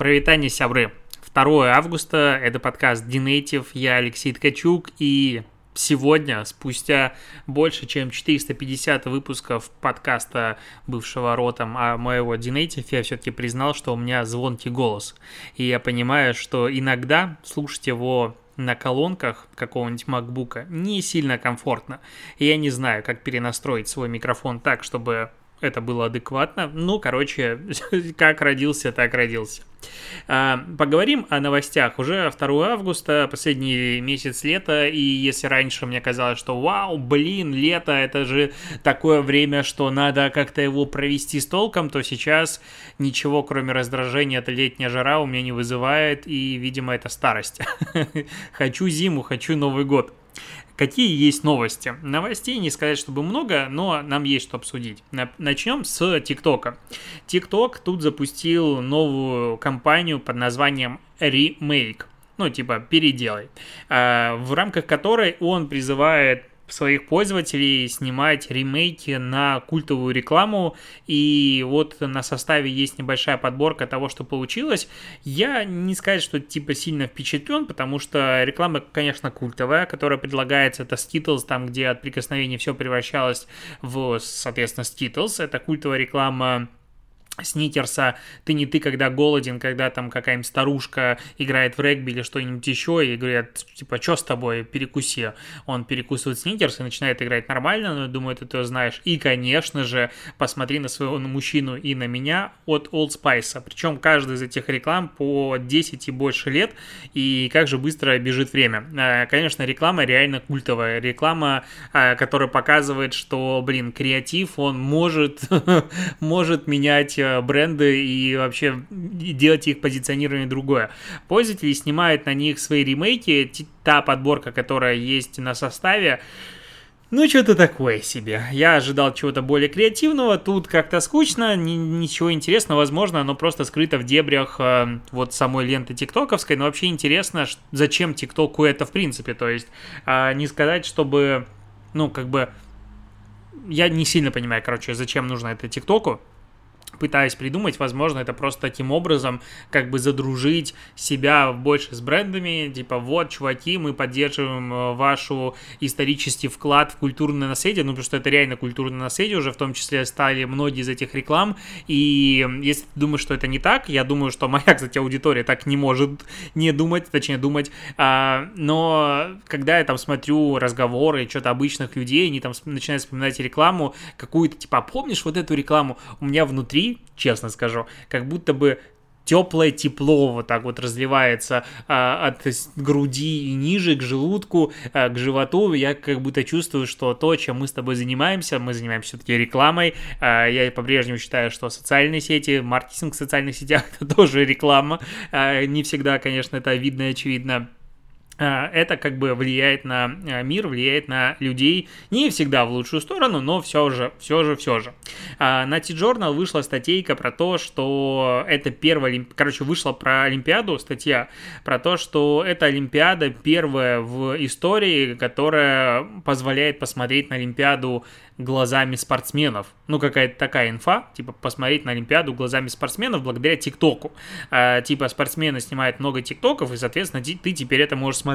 Провитание, сябры. 2 августа, это подкаст Dinative, я Алексей Ткачук, и сегодня, спустя больше, чем 450 выпусков подкаста бывшего ротом, а моего Dinative, я все-таки признал, что у меня звонкий голос. И я понимаю, что иногда слушать его на колонках какого-нибудь макбука не сильно комфортно. И я не знаю, как перенастроить свой микрофон так, чтобы это было адекватно. Ну, короче, как родился, так родился. А, поговорим о новостях. Уже 2 августа, последний месяц лета, и если раньше мне казалось, что вау, блин, лето, это же такое время, что надо как-то его провести с толком, то сейчас ничего, кроме раздражения, эта летняя жара у меня не вызывает, и, видимо, это старость. Хочу зиму, хочу Новый год. Какие есть новости? Новостей не сказать, чтобы много, но нам есть что обсудить. Начнем с ТикТока. ТикТок тут запустил новую кампанию под названием Remake ну, типа, переделай, а, в рамках которой он призывает своих пользователей снимать ремейки на культовую рекламу, и вот на составе есть небольшая подборка того, что получилось. Я не сказать, что типа сильно впечатлен, потому что реклама, конечно, культовая, которая предлагается, это Skittles, там, где от прикосновения все превращалось в, соответственно, Skittles. Это культовая реклама Сникерса, ты не ты, когда голоден, когда там какая-нибудь старушка играет в регби или что-нибудь еще, и говорят, типа, что с тобой, перекуси. Он перекусывает Сникерс и начинает играть нормально, но я думаю, ты это знаешь. И, конечно же, посмотри на своего на мужчину и на меня от Old Spice. Причем каждый из этих реклам по 10 и больше лет, и как же быстро бежит время. А, конечно, реклама реально культовая. Реклама, а, которая показывает, что, блин, креатив, он может, может менять Э, бренды и вообще делать их позиционирование другое. Пользователи снимают на них свои ремейки, та подборка, которая есть на составе, ну, что-то такое себе. Я ожидал чего-то более креативного. Тут как-то скучно, ни, ничего интересного. Возможно, оно просто скрыто в дебрях э, вот самой ленты тиктоковской. Но вообще интересно, зачем тиктоку это в принципе. То есть, э, не сказать, чтобы, ну, как бы... Я не сильно понимаю, короче, зачем нужно это тиктоку пытаюсь придумать, возможно, это просто таким образом как бы задружить себя больше с брендами, типа вот, чуваки, мы поддерживаем э, вашу исторический вклад в культурное наследие, ну, потому что это реально культурное наследие уже, в том числе стали многие из этих реклам, и если ты думаешь, что это не так, я думаю, что моя, кстати, аудитория так не может не думать, точнее думать, а, но когда я там смотрю разговоры, что-то обычных людей, они там начинают вспоминать рекламу какую-то, типа, «А помнишь вот эту рекламу? У меня внутри внутри, честно скажу, как будто бы теплое тепло вот так вот разливается а, от груди и ниже к желудку, а, к животу. Я как будто чувствую, что то, чем мы с тобой занимаемся, мы занимаемся все-таки рекламой. А, я по-прежнему считаю, что социальные сети, маркетинг в социальных сетях это тоже реклама. А, не всегда, конечно, это видно и очевидно это как бы влияет на а, мир, влияет на людей не всегда в лучшую сторону, но все же, все же, все же. А, на T-Journal вышла статейка про то, что это первая, короче, вышла про Олимпиаду статья, про то, что это Олимпиада первая в истории, которая позволяет посмотреть на Олимпиаду глазами спортсменов. Ну, какая-то такая инфа, типа, посмотреть на Олимпиаду глазами спортсменов благодаря ТикТоку. Типа, спортсмены снимают много ТикТоков, и, соответственно, ты теперь это можешь смотреть.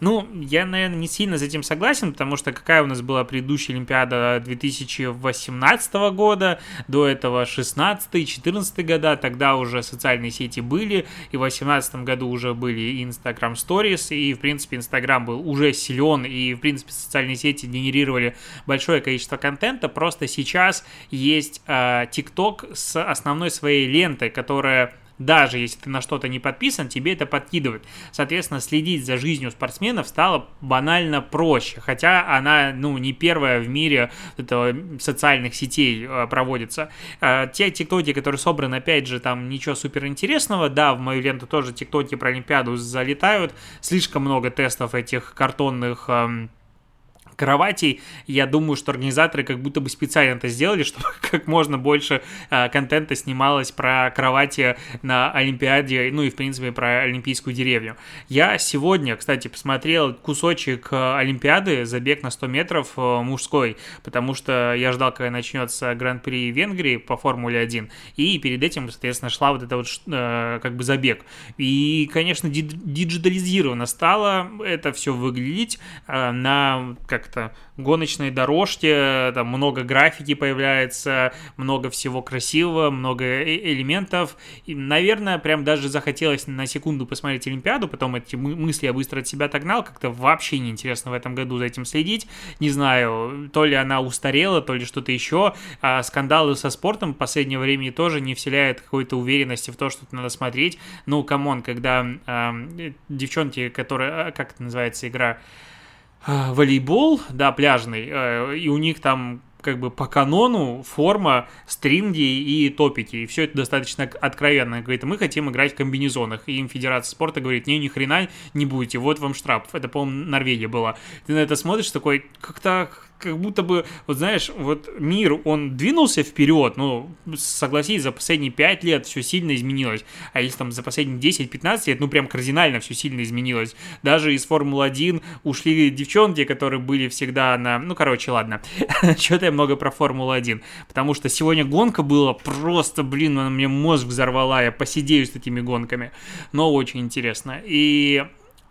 Ну, я, наверное, не сильно с этим согласен, потому что какая у нас была предыдущая Олимпиада 2018 года, до этого 16-14 года, тогда уже социальные сети были, и в 2018 году уже были Instagram Stories, и, в принципе, Instagram был уже силен, и, в принципе, социальные сети генерировали большое количество контента, просто сейчас есть э, TikTok с основной своей лентой, которая даже если ты на что-то не подписан, тебе это подкидывают. Соответственно, следить за жизнью спортсменов стало банально проще, хотя она, ну, не первая в мире этого социальных сетей э, проводится. Э, те тиктоки, которые собраны, опять же, там ничего супер интересного, да, в мою ленту тоже тиктоки про Олимпиаду залетают, слишком много тестов этих картонных... Э, кроватей. Я думаю, что организаторы как будто бы специально это сделали, чтобы как можно больше э, контента снималось про кровати на Олимпиаде, ну и, в принципе, про Олимпийскую деревню. Я сегодня, кстати, посмотрел кусочек э, Олимпиады, забег на 100 метров э, мужской, потому что я ждал, когда начнется Гран-при Венгрии по Формуле 1, и перед этим, соответственно, шла вот это вот как бы забег. И, конечно, диджитализировано стало это все выглядеть на как как-то гоночной дорожке, там много графики появляется, много всего красивого, много э, элементов. И, наверное, прям даже захотелось на секунду посмотреть Олимпиаду, потом эти мысли я быстро от себя отогнал, как-то вообще неинтересно в этом году за этим следить. Не знаю, то ли она устарела, то ли что-то еще. А скандалы со спортом в последнее время тоже не вселяют какой-то уверенности в то, что надо смотреть. Ну, come on, когда э, девчонки, которые, как это называется игра, волейбол, да, пляжный, э, и у них там как бы по канону форма, стринги и топики. И все это достаточно откровенно. Говорит, мы хотим играть в комбинезонах. И им Федерация спорта говорит, не, ни хрена не будете, вот вам штраф. Это, по-моему, Норвегия была. Ты на это смотришь такой, как-то как будто бы, вот знаешь, вот мир, он двинулся вперед, ну, согласись, за последние 5 лет все сильно изменилось, а если там за последние 10-15 лет, ну, прям кардинально все сильно изменилось. Даже из Формулы-1 ушли девчонки, которые были всегда на... Ну, короче, ладно, что-то я много про Формулу-1, потому что сегодня гонка была просто, блин, она мне мозг взорвала, я посидею с этими гонками, но очень интересно. И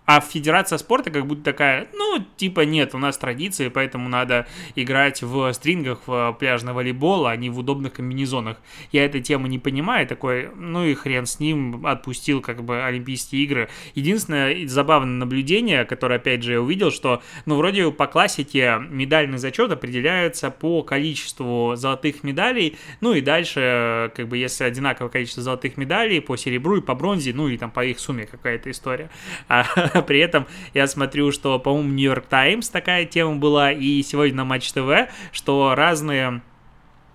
а Федерация спорта как будто такая, ну, типа, нет, у нас традиции, поэтому надо играть в стрингах в пляжный волейбол, а не в удобных комбинезонах. Я этой темы не понимаю, такой, ну и хрен с ним, отпустил как бы Олимпийские игры. Единственное забавное наблюдение, которое, опять же, я увидел, что, ну, вроде по классике медальный зачет определяется по количеству золотых медалей, ну и дальше, как бы, если одинаковое количество золотых медалей по серебру и по бронзе, ну и там по их сумме какая-то история. А При этом я смотрю, что, по-моему, Нью-Йорк Таймс такая тема была, и сегодня на Матч ТВ, что разные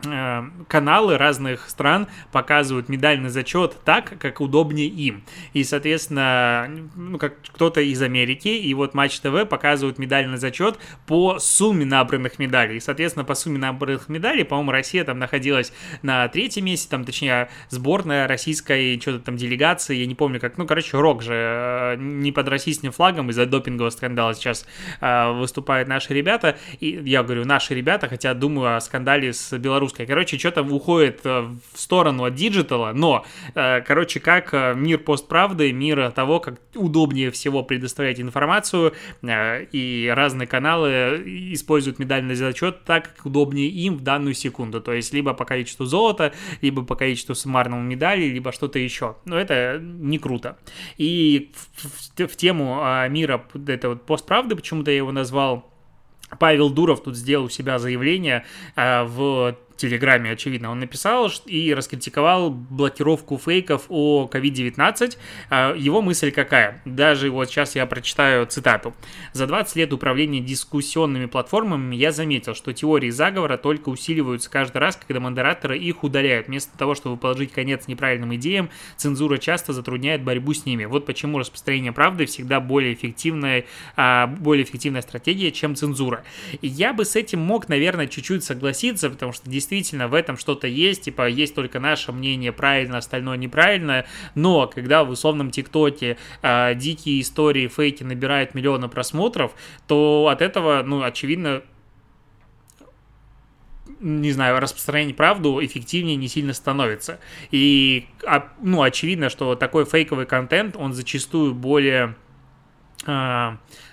каналы разных стран показывают медальный зачет так, как удобнее им. И, соответственно, ну, как кто-то из Америки, и вот Матч ТВ показывают медальный зачет по сумме набранных медалей. И, соответственно, по сумме набранных медалей, по-моему, Россия там находилась на третьем месте, там, точнее, сборная российской что-то там делегации, я не помню как, ну, короче, Рок же э, не под российским флагом из-за допингового скандала сейчас э, выступают наши ребята, и я говорю, наши ребята, хотя думаю о скандале с Беларусью русская. Короче, что-то уходит э, в сторону от digital а, но, э, короче, как э, мир постправды, мир того, как удобнее всего предоставлять информацию, и разные каналы используют медальный зачет так, как удобнее им в данную секунду. То есть, либо по количеству золота, либо по количеству суммарного медали, либо что-то еще. Но это не круто. И в, в, в тему мира, это вот постправды, почему-то я его назвал, Павел Дуров тут сделал у себя заявление в Телеграме, очевидно, он написал и раскритиковал блокировку фейков о COVID-19. А, его мысль какая? Даже вот сейчас я прочитаю цитату. «За 20 лет управления дискуссионными платформами я заметил, что теории заговора только усиливаются каждый раз, когда модераторы их удаляют. Вместо того, чтобы положить конец неправильным идеям, цензура часто затрудняет борьбу с ними. Вот почему распространение правды всегда более эффективная, а, более эффективная стратегия, чем цензура. И я бы с этим мог, наверное, чуть-чуть согласиться, потому что действительно действительно в этом что-то есть, типа есть только наше мнение правильно, остальное неправильно, но когда в условном ТикТоке э, дикие истории, фейки набирают миллионы просмотров, то от этого, ну, очевидно, не знаю, распространение правду эффективнее не сильно становится. И, а, ну, очевидно, что такой фейковый контент, он зачастую более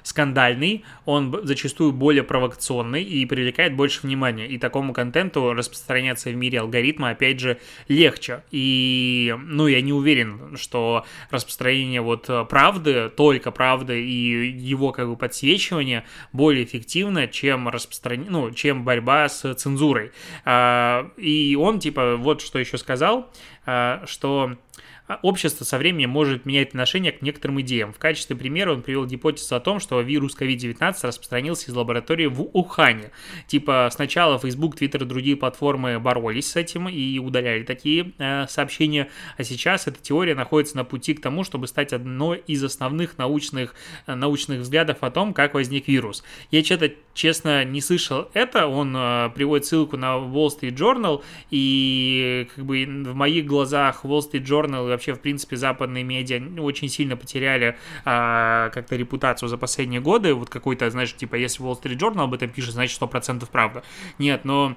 скандальный, он зачастую более провокационный и привлекает больше внимания. И такому контенту распространяться в мире алгоритма, опять же, легче. И, ну, я не уверен, что распространение вот правды, только правды и его как бы подсвечивание более эффективно, чем распространение, ну, чем борьба с цензурой. А, и он, типа, вот что еще сказал, а, что общество со временем может менять отношение к некоторым идеям. В качестве примера он привел гипотезу о том, что вирус COVID-19 распространился из лаборатории в Ухане. Типа сначала Facebook, Twitter и другие платформы боролись с этим и удаляли такие э, сообщения, а сейчас эта теория находится на пути к тому, чтобы стать одной из основных научных, э, научных взглядов о том, как возник вирус. Я что-то, честно, не слышал это, он э, приводит ссылку на Wall Street Journal, и как бы в моих глазах Wall Street Journal вообще, в принципе, западные медиа очень сильно потеряли а, как-то репутацию за последние годы. Вот какой-то, знаешь, типа, если Wall Street Journal об этом пишет, значит, 100% правда. Нет, но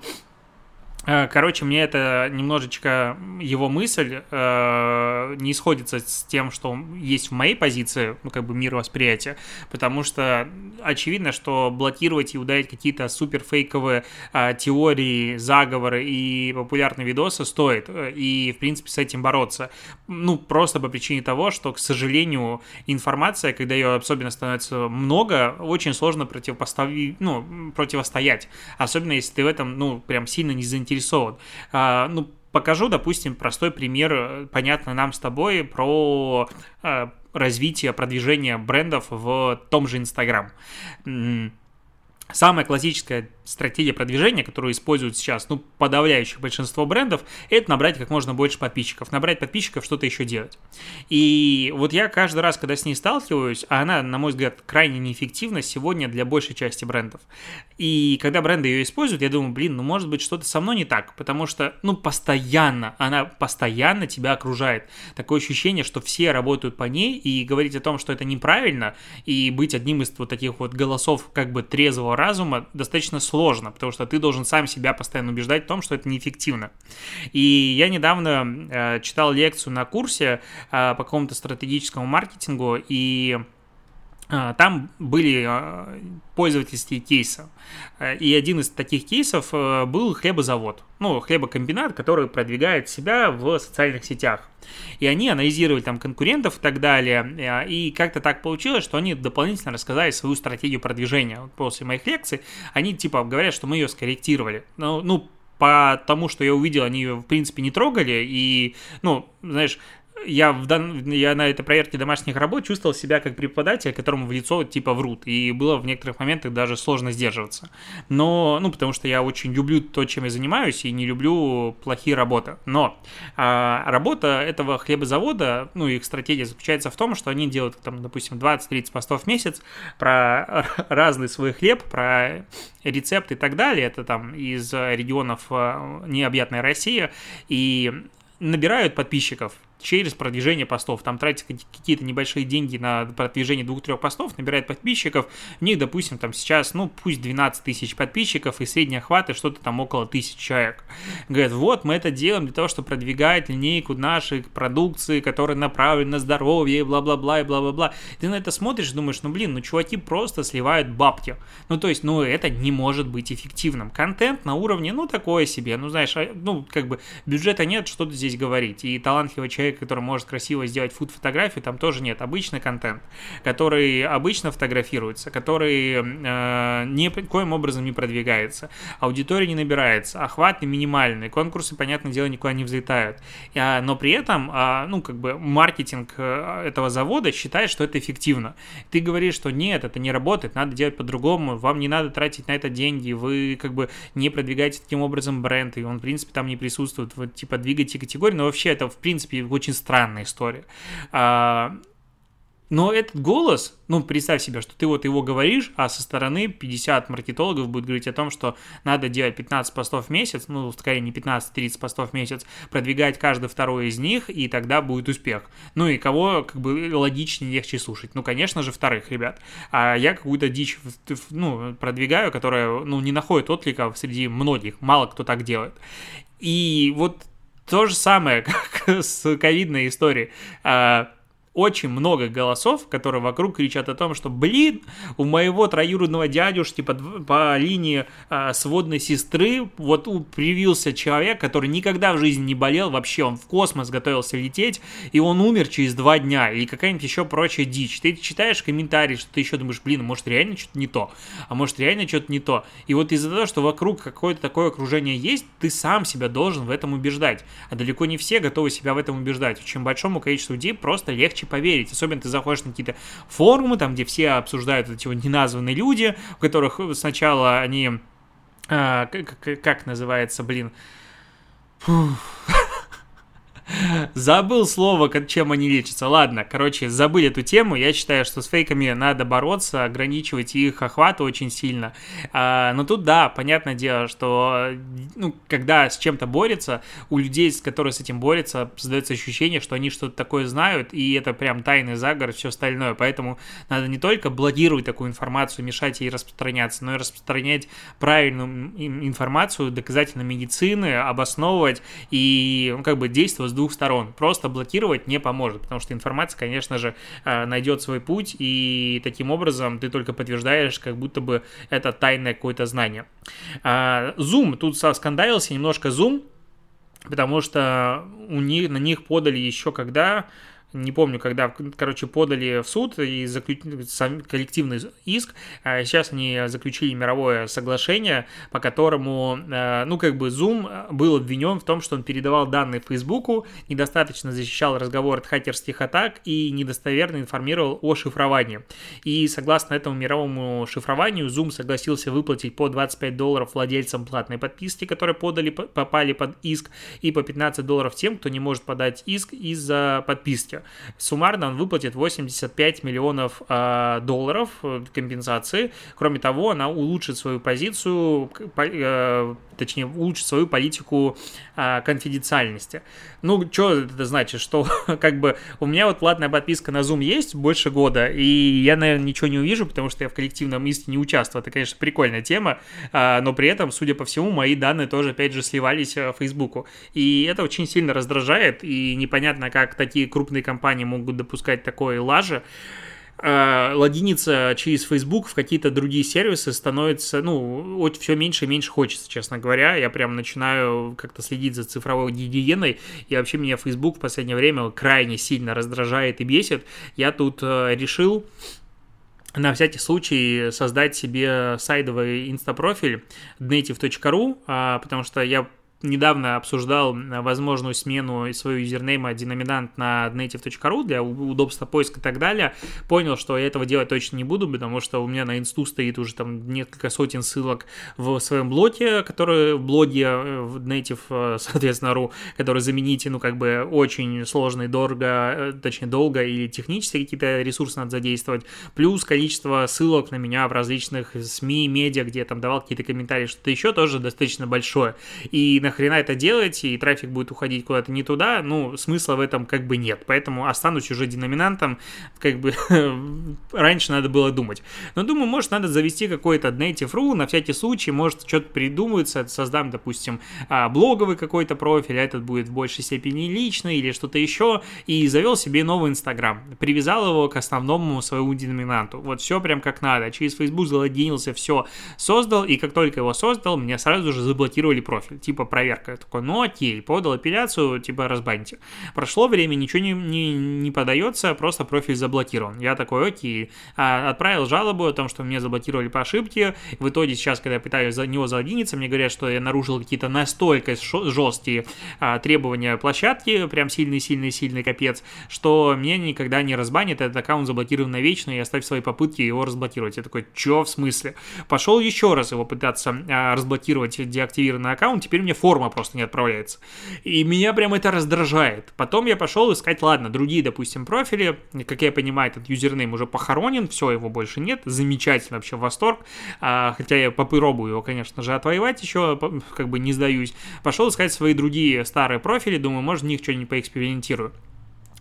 короче, мне это немножечко его мысль э, не сходится с тем, что есть в моей позиции, ну, как бы мировосприятия, потому что очевидно, что блокировать и удалять какие-то супер фейковые э, теории, заговоры и популярные видосы стоит, э, и, в принципе, с этим бороться. Ну, просто по причине того, что, к сожалению, информация, когда ее особенно становится много, очень сложно противопоставить, ну, противостоять, особенно если ты в этом, ну, прям сильно не заинтересован заинтересован. А, ну, покажу, допустим, простой пример, э, понятно нам с тобой, про а, развитие, продвижение брендов в том же Инстаграм. Самая классическая стратегия продвижения, которую используют сейчас, ну, подавляющее большинство брендов, это набрать как можно больше подписчиков. Набрать подписчиков, что-то еще делать. И вот я каждый раз, когда с ней сталкиваюсь, а она, на мой взгляд, крайне неэффективна сегодня для большей части брендов. И когда бренды ее используют, я думаю, блин, ну, может быть, что-то со мной не так, потому что, ну, постоянно, она постоянно тебя окружает. Такое ощущение, что все работают по ней, и говорить о том, что это неправильно, и быть одним из вот таких вот голосов как бы трезвого разума достаточно сложно, потому что ты должен сам себя постоянно убеждать в том, что это неэффективно. И я недавно э, читал лекцию на курсе э, по какому-то стратегическому маркетингу, и там были э, пользовательские кейсы. Э, и один из таких кейсов был хлебозавод, ну, хлебокомбинат, который продвигает себя в социальных сетях. И они анализировали там конкурентов и так далее. И как-то так получилось, что они дополнительно рассказали свою стратегию продвижения. После моих лекций они типа говорят, что мы ее скорректировали. Ну, ну по тому, что я увидел, они ее, в принципе, не трогали, и, ну, знаешь, я, в дан... я на этой проверке домашних работ чувствовал себя как преподаватель, которому в лицо типа врут. И было в некоторых моментах даже сложно сдерживаться. Но, ну, потому что я очень люблю то, чем я занимаюсь, и не люблю плохие работы. Но а, работа этого хлебозавода, ну, их стратегия заключается в том, что они делают, там, допустим, 20-30 постов в месяц про разный свой хлеб, про рецепты и так далее. Это там из регионов а, необъятной России. И набирают подписчиков через продвижение постов. Там тратят какие-то небольшие деньги на продвижение двух-трех постов, набирает подписчиков. У них, допустим, там сейчас, ну, пусть 12 тысяч подписчиков, и средний охват, и что-то там около тысяч человек. Говорят, вот, мы это делаем для того, чтобы продвигать линейку нашей продукции, которая направлена на здоровье, и бла-бла-бла, и бла-бла-бла. Ты на это смотришь, думаешь, ну, блин, ну, чуваки просто сливают бабки. Ну, то есть, ну, это не может быть эффективным. Контент на уровне, ну, такое себе, ну, знаешь, а, ну, как бы бюджета нет, что-то здесь говорить. И талантливый человек человек, который может красиво сделать фуд-фотографию, там тоже нет. Обычный контент, который обычно фотографируется, который э, никоим образом не продвигается, аудитория не набирается, охват минимальный, конкурсы, понятное дело, никуда не взлетают. А, но при этом, а, ну, как бы маркетинг э, этого завода считает, что это эффективно. Ты говоришь, что нет, это не работает, надо делать по-другому, вам не надо тратить на это деньги, вы как бы не продвигаете таким образом бренд, и он, в принципе, там не присутствует, вот, типа, двигайте категории, но вообще это, в принципе, очень странная история. А, но этот голос, ну, представь себе, что ты вот его говоришь, а со стороны 50 маркетологов будет говорить о том, что надо делать 15 постов в месяц, ну, скорее не 15-30 постов в месяц, продвигать каждый второй из них, и тогда будет успех. Ну, и кого, как бы, логичнее, легче слушать? Ну, конечно же, вторых, ребят. А я какую-то дичь, ну, продвигаю, которая, ну, не находит отклика среди многих, мало кто так делает. И вот то же самое, как с ковидной историей. А, очень много голосов, которые вокруг кричат о том, что, блин, у моего троюродного дядюшки по, по линии э, сводной сестры вот привился человек, который никогда в жизни не болел, вообще он в космос готовился лететь, и он умер через два дня, или какая-нибудь еще прочая дичь. Ты читаешь комментарии, что ты еще думаешь, блин, может реально что-то не то, а может реально что-то не то. И вот из-за того, что вокруг какое-то такое окружение есть, ты сам себя должен в этом убеждать. А далеко не все готовы себя в этом убеждать. Очень большому количеству людей просто легче поверить. Особенно ты заходишь на какие-то форумы, там, где все обсуждают эти вот неназванные люди, у которых сначала они... А, как, как называется, блин... Фух. Забыл слово, чем они лечатся. Ладно, короче, забыли эту тему. Я считаю, что с фейками надо бороться, ограничивать их охват очень сильно. А, но тут, да, понятное дело, что ну, когда с чем-то борется, у людей, которые с этим борются, создается ощущение, что они что-то такое знают, и это прям тайный заговор, все остальное. Поэтому надо не только блокировать такую информацию, мешать ей распространяться, но и распространять правильную информацию, доказательно медицины, обосновывать и ну, как бы действовать двух сторон. Просто блокировать не поможет, потому что информация, конечно же, э, найдет свой путь, и таким образом ты только подтверждаешь, как будто бы это тайное какое-то знание. А, Zoom, тут скандалился немножко Zoom, потому что у них, на них подали еще когда не помню, когда, короче, подали в суд и заключ... коллективный иск. А сейчас они заключили мировое соглашение, по которому, э, ну, как бы Zoom был обвинен в том, что он передавал данные Фейсбуку, недостаточно защищал разговор от хакерских атак и недостоверно информировал о шифровании. И согласно этому мировому шифрованию, Zoom согласился выплатить по 25 долларов владельцам платной подписки, которые подали, попали под иск, и по 15 долларов тем, кто не может подать иск из-за подписки. Суммарно он выплатит 85 миллионов э, долларов компенсации. Кроме того, она улучшит свою позицию, э, точнее, улучшит свою политику э, конфиденциальности. Ну, что это значит? Что как бы у меня вот платная подписка на Zoom есть больше года, и я, наверное, ничего не увижу, потому что я в коллективном иске не участвую. Это, конечно, прикольная тема, э, но при этом, судя по всему, мои данные тоже, опять же, сливались в Фейсбуку. И это очень сильно раздражает, и непонятно, как такие крупные компании могут допускать такое лажи э, логиниться через Facebook в какие-то другие сервисы становится, ну, все меньше и меньше хочется, честно говоря. Я прям начинаю как-то следить за цифровой гигиеной, и вообще меня Facebook в последнее время крайне сильно раздражает и бесит. Я тут э, решил на всякий случай создать себе сайдовый инстапрофиль native.ru, а, потому что я недавно обсуждал э, возможную смену своего юзернейма деноминант на native.ru для удобства поиска и так далее. Понял, что я этого делать точно не буду, потому что у меня на инсту стоит уже там несколько сотен ссылок в своем блоге, который в блоге э, в native, э, соответственно, ru, который заменить, ну, как бы очень сложно и дорого, точнее, долго или технически какие-то ресурсы надо задействовать. Плюс количество ссылок на меня в различных СМИ, медиа, где я там давал какие-то комментарии, что-то еще тоже достаточно большое. И на нахрена это делать, и трафик будет уходить куда-то не туда, ну, смысла в этом как бы нет. Поэтому останусь уже деноминантом, как бы раньше надо было думать. Но думаю, может, надо завести какой-то native.ru на всякий случай, может, что-то придумается, создам, допустим, а, блоговый какой-то профиль, а этот будет в большей степени личный или что-то еще, и завел себе новый Инстаграм, привязал его к основному своему деноминанту. Вот все прям как надо. Через Facebook залогинился, все создал, и как только его создал, меня сразу же заблокировали профиль. Типа, проверка. Я такой, ну окей, подал апелляцию, типа разбаньте. Прошло время, ничего не, не, не подается, просто профиль заблокирован. Я такой, окей. А, отправил жалобу о том, что меня заблокировали по ошибке. В итоге сейчас, когда я пытаюсь за него залогиниться, мне говорят, что я нарушил какие-то настолько жесткие а, требования площадки, прям сильный-сильный-сильный капец, что мне никогда не разбанит, этот аккаунт заблокирован навечно, и оставь свои попытки его разблокировать. Я такой, чё в смысле? Пошел еще раз его пытаться а, разблокировать деактивированный аккаунт, теперь мне фото форма просто не отправляется. И меня прям это раздражает. Потом я пошел искать, ладно, другие, допустим, профили. Как я понимаю, этот юзернейм уже похоронен, все, его больше нет. Замечательно, вообще восторг. А, хотя я попробую его, конечно же, отвоевать еще, как бы не сдаюсь. Пошел искать свои другие старые профили, думаю, может, в них что-нибудь поэкспериментирую.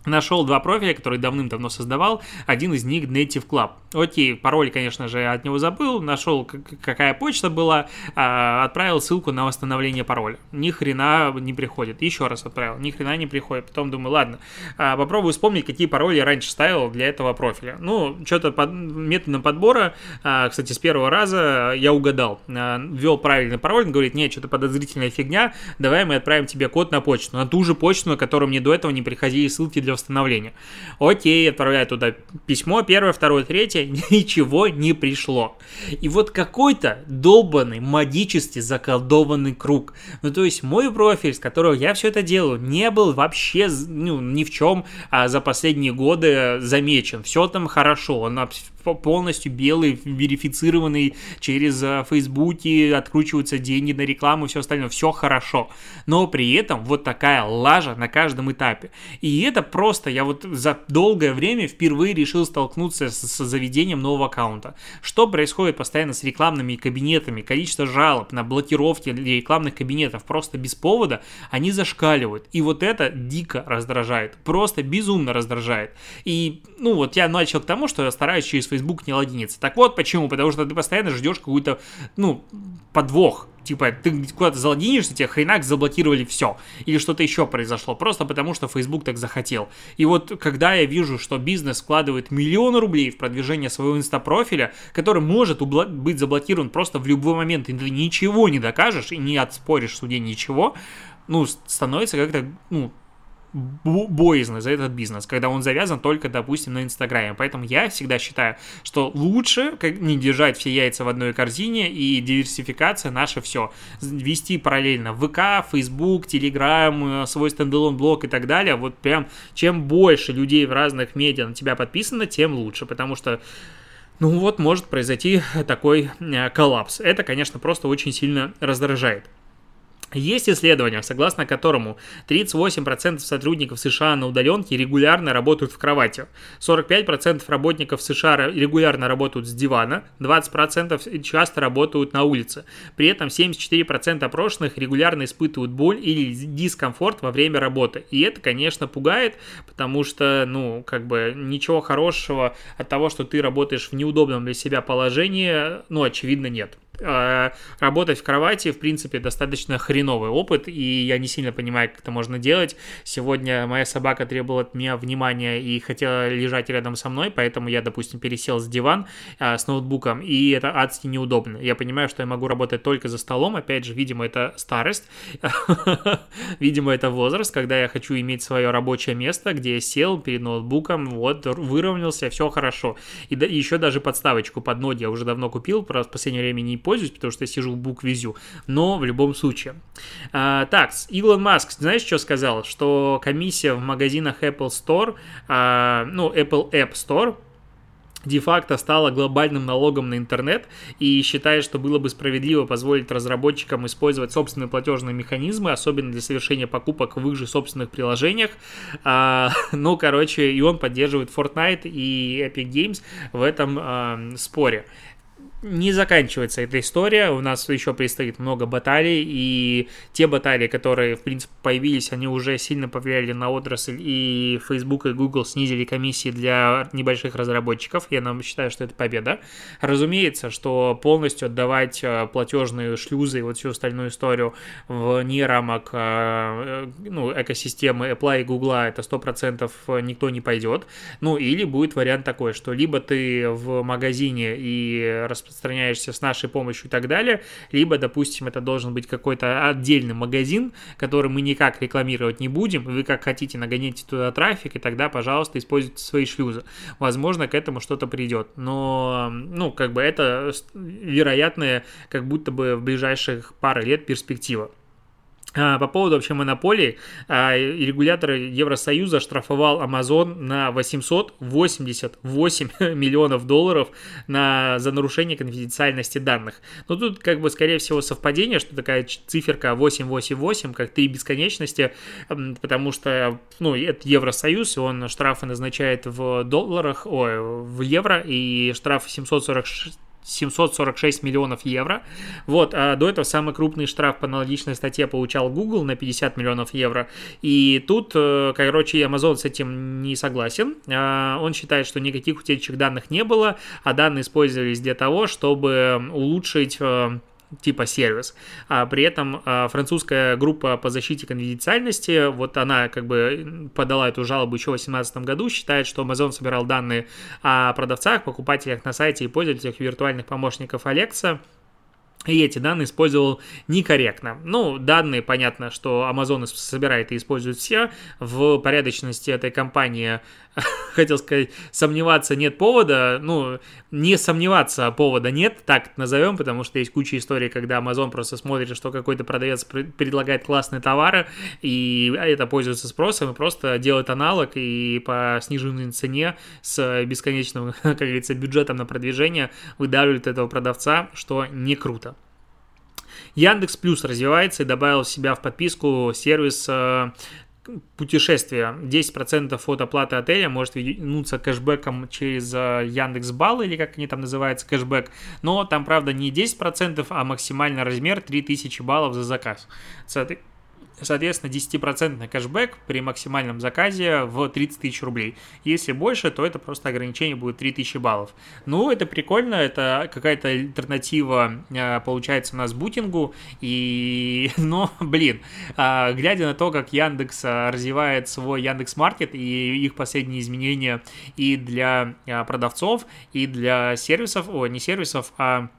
Нашел два профиля, которые давным-давно создавал. Один из них Native Club. Окей, пароль, конечно же, от него забыл. Нашел, какая почта была. А, отправил ссылку на восстановление пароля. Ни хрена не приходит. Еще раз отправил. Ни хрена не приходит. Потом думаю, ладно, а, попробую вспомнить, какие пароли я раньше ставил для этого профиля. Ну, что-то под, методом подбора, а, кстати, с первого раза я угадал. Ввел правильный пароль. Он говорит, нет, что-то подозрительная фигня. Давай мы отправим тебе код на почту. На ту же почту, на которую мне до этого не приходили ссылки для для восстановления. Окей, отправляю туда письмо, первое, второе, третье, ничего не пришло. И вот какой-то долбанный, магически заколдованный круг. Ну, то есть мой профиль, с которого я все это делаю, не был вообще ну, ни в чем а, за последние годы замечен. Все там хорошо, он полностью белый, верифицированный через э, Фейсбуки, откручиваются деньги на рекламу и все остальное, все хорошо. Но при этом вот такая лажа на каждом этапе. И это просто, я вот за долгое время впервые решил столкнуться с, с заведением нового аккаунта. Что происходит постоянно с рекламными кабинетами, количество жалоб на блокировки рекламных кабинетов просто без повода, они зашкаливают. И вот это дико раздражает, просто безумно раздражает. И, ну вот я начал к тому, что я стараюсь через Facebook не логинится. Так вот почему, потому что ты постоянно ждешь какую-то, ну, подвох. Типа, ты куда-то залогинишься, тебе хренак заблокировали все. Или что-то еще произошло, просто потому что Facebook так захотел. И вот когда я вижу, что бизнес вкладывает миллионы рублей в продвижение своего инстапрофиля, который может быть заблокирован просто в любой момент, и ты ничего не докажешь и не отспоришь в суде ничего, ну, становится как-то, ну, боязно за этот бизнес, когда он завязан только, допустим, на Инстаграме. Поэтому я всегда считаю, что лучше не держать все яйца в одной корзине и диверсификация наше все. Вести параллельно ВК, Facebook, Telegram, свой стендалон блог и так далее. Вот прям чем больше людей в разных медиа на тебя подписано, тем лучше, потому что ну вот может произойти такой э, коллапс. Это, конечно, просто очень сильно раздражает. Есть исследование, согласно которому 38% сотрудников США на удаленке регулярно работают в кровати, 45% работников США регулярно работают с дивана, 20% часто работают на улице. При этом 74% опрошенных регулярно испытывают боль или дискомфорт во время работы. И это, конечно, пугает, потому что, ну, как бы ничего хорошего от того, что ты работаешь в неудобном для себя положении, ну, очевидно, нет. А, работать в кровати, в принципе, достаточно хреновый опыт, и я не сильно понимаю, как это можно делать. Сегодня моя собака требовала от меня внимания и хотела лежать рядом со мной, поэтому я, допустим, пересел с диван а, с ноутбуком, и это адски неудобно. Я понимаю, что я могу работать только за столом, опять же, видимо, это старость, видимо, это возраст, когда я хочу иметь свое рабочее место, где я сел перед ноутбуком, вот, выровнялся, все хорошо. И еще даже подставочку под ноги я уже давно купил, просто в последнее время не пользуюсь, потому что я сижу в буквизю, но в любом случае. А, так, Илон Маск, знаешь, что сказал? Что комиссия в магазинах Apple Store, а, ну, Apple App Store, де-факто стала глобальным налогом на интернет и считает, что было бы справедливо позволить разработчикам использовать собственные платежные механизмы, особенно для совершения покупок в их же собственных приложениях. А, ну, короче, и он поддерживает Fortnite и Epic Games в этом а, споре не заканчивается эта история, у нас еще предстоит много баталий, и те баталии, которые, в принципе, появились, они уже сильно повлияли на отрасль, и Facebook и Google снизили комиссии для небольших разработчиков, я нам считаю, что это победа. Разумеется, что полностью отдавать э, платежные шлюзы и вот всю остальную историю вне рамок э, ну, экосистемы Apple и Google, это 100% никто не пойдет, ну, или будет вариант такой, что либо ты в магазине и распространяешь распространяешься с нашей помощью и так далее, либо, допустим, это должен быть какой-то отдельный магазин, который мы никак рекламировать не будем, вы как хотите нагоните туда трафик, и тогда, пожалуйста, используйте свои шлюзы. Возможно, к этому что-то придет, но, ну, как бы это вероятная, как будто бы в ближайших пару лет перспектива. А, по поводу вообще монополии, а, регулятор Евросоюза штрафовал Amazon на 888 миллионов долларов на, за нарушение конфиденциальности данных. Но тут как бы скорее всего совпадение, что такая циферка 888, как три бесконечности, потому что ну, это Евросоюз, и он штрафы назначает в долларах, ой, в евро, и штраф 746 746 миллионов евро. Вот, а до этого самый крупный штраф по аналогичной статье получал Google на 50 миллионов евро. И тут, э, короче, Amazon с этим не согласен. А, он считает, что никаких утечек данных не было, а данные использовались для того, чтобы улучшить э, типа сервис. А при этом а, французская группа по защите конфиденциальности, вот она как бы подала эту жалобу еще в 2018 году, считает, что Amazon собирал данные о продавцах, покупателях на сайте и пользователях виртуальных помощников Alexa, и эти данные использовал некорректно. Ну, данные, понятно, что Amazon собирает и использует все. В порядочности этой компании, хотел сказать, сомневаться нет повода. Ну, не сомневаться повода нет, так назовем, потому что есть куча историй, когда Amazon просто смотрит, что какой-то продавец предлагает классные товары, и это пользуется спросом, и просто делает аналог, и по сниженной цене с бесконечным, как говорится, бюджетом на продвижение выдавливает этого продавца, что не круто. Яндекс Плюс развивается и добавил себя в подписку сервис э, путешествия. 10% от оплаты отеля может вернуться кэшбэком через э, Яндекс Балл или как они там называются, кэшбэк. Но там, правда, не 10%, а максимальный размер 3000 баллов за заказ. Соответственно, 10% кэшбэк при максимальном заказе в 30 тысяч рублей. Если больше, то это просто ограничение будет 3000 баллов. Ну, это прикольно, это какая-то альтернатива э, получается у нас бутингу. И, но, блин, а, глядя на то, как Яндекс а, развивает свой Яндекс Маркет и их последние изменения и для а, продавцов, и для сервисов, о, не сервисов, а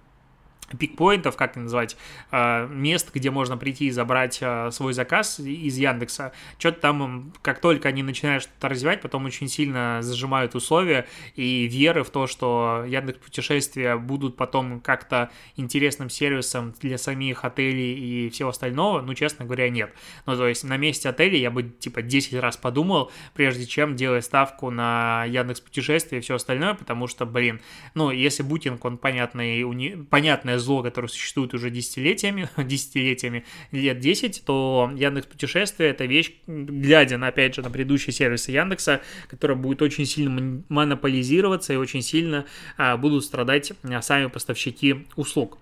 пикпоинтов, как это назвать, а, мест, где можно прийти и забрать а, свой заказ из Яндекса. Что-то там, как только они начинают что-то развивать, потом очень сильно зажимают условия и веры в то, что Яндекс путешествия будут потом как-то интересным сервисом для самих отелей и всего остального, ну, честно говоря, нет. Ну, то есть на месте отеля я бы, типа, 10 раз подумал, прежде чем делать ставку на Яндекс путешествия и все остальное, потому что, блин, ну, если бутинг, он понятный, уни... понятная зло, которое существует уже десятилетиями, десятилетиями, лет 10, то Яндекс Путешествия это вещь, глядя на, опять же, на предыдущие сервисы Яндекса, которая будет очень сильно монополизироваться и очень сильно а, будут страдать а, сами поставщики услуг.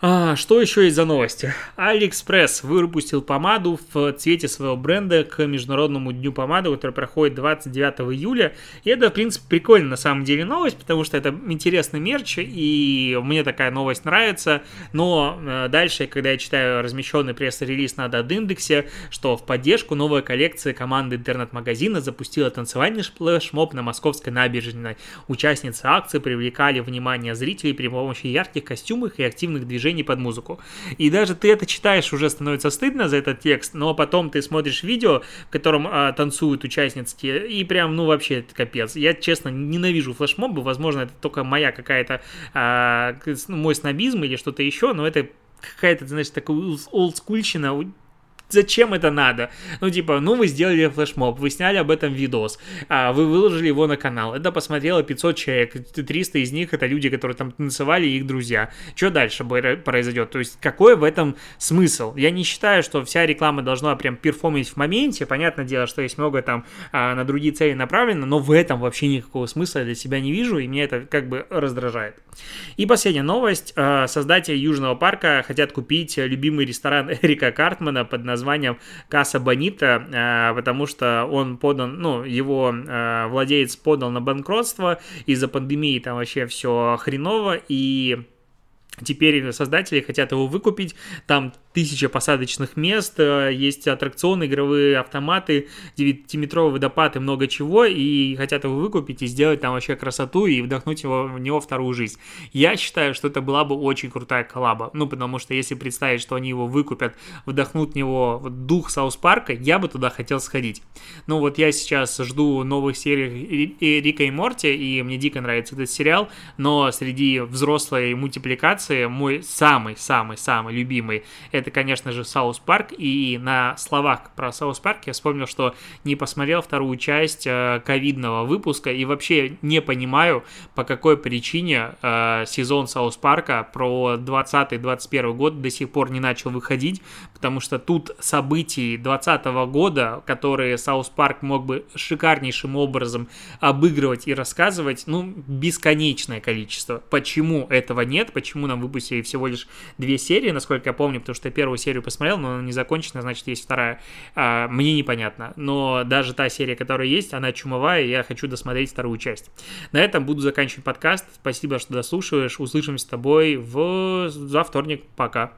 А, что еще есть за новости? AliExpress выпустил помаду в цвете своего бренда к Международному дню помады, который проходит 29 июля. И это, в принципе, прикольно на самом деле новость, потому что это интересный мерч, и мне такая новость нравится. Но э, дальше, когда я читаю размещенный пресс-релиз на Дадиндексе, что в поддержку новая коллекция команды интернет-магазина запустила танцевальный флешмоб на московской набережной. Участницы акции привлекали внимание зрителей при помощи ярких костюмов и активных движений движений под музыку. И даже ты это читаешь, уже становится стыдно за этот текст, но потом ты смотришь видео, в котором а, танцуют участницы, и прям, ну, вообще, это капец. Я, честно, ненавижу флешмобы, возможно, это только моя какая-то, а, мой снобизм или что-то еще, но это какая-то, знаешь, такая олдскульщина, зачем это надо? Ну, типа, ну, вы сделали флешмоб, вы сняли об этом видос, а, вы выложили его на канал, это посмотрело 500 человек, 300 из них это люди, которые там танцевали, их друзья. Что дальше произойдет? То есть, какой в этом смысл? Я не считаю, что вся реклама должна прям перформить в моменте, понятное дело, что есть много там а, на другие цели направлено, но в этом вообще никакого смысла для себя не вижу, и меня это как бы раздражает. И последняя новость. А, создатели Южного парка хотят купить любимый ресторан Эрика Картмана под названием названием Касса Бонита, э, потому что он подан, ну, его э, владелец подал на банкротство, из-за пандемии там вообще все хреново, и Теперь создатели хотят его выкупить, там тысяча посадочных мест, э, есть аттракционы, игровые автоматы, 9-метровый водопад и много чего, и хотят его выкупить и сделать там вообще красоту и вдохнуть его, в него вторую жизнь. Я считаю, что это была бы очень крутая коллаба, ну, потому что если представить, что они его выкупят, вдохнут в него дух South Park а, я бы туда хотел сходить. Ну, вот я сейчас жду новых серий Рика и Морти, и мне дико нравится этот сериал, но среди взрослой мультипликации мой самый-самый-самый любимый — это, конечно же, South Park, и на словах про South Park я вспомнил, что не посмотрел вторую часть э, ковидного выпуска. И вообще не понимаю, по какой причине э, сезон South Park а про 2020-2021 год до сих пор не начал выходить, потому что тут событий 2020 года, которые South Park мог бы шикарнейшим образом обыгрывать и рассказывать, ну, бесконечное количество. Почему этого нет, почему нам выпустили всего лишь две серии, насколько я помню, потому что я первую серию посмотрел, но она не закончена, значит, есть вторая. А, мне непонятно. Но даже та серия, которая есть, она чумовая, и я хочу досмотреть вторую часть. На этом буду заканчивать подкаст. Спасибо, что дослушиваешь. Услышимся с тобой в... за вторник. Пока.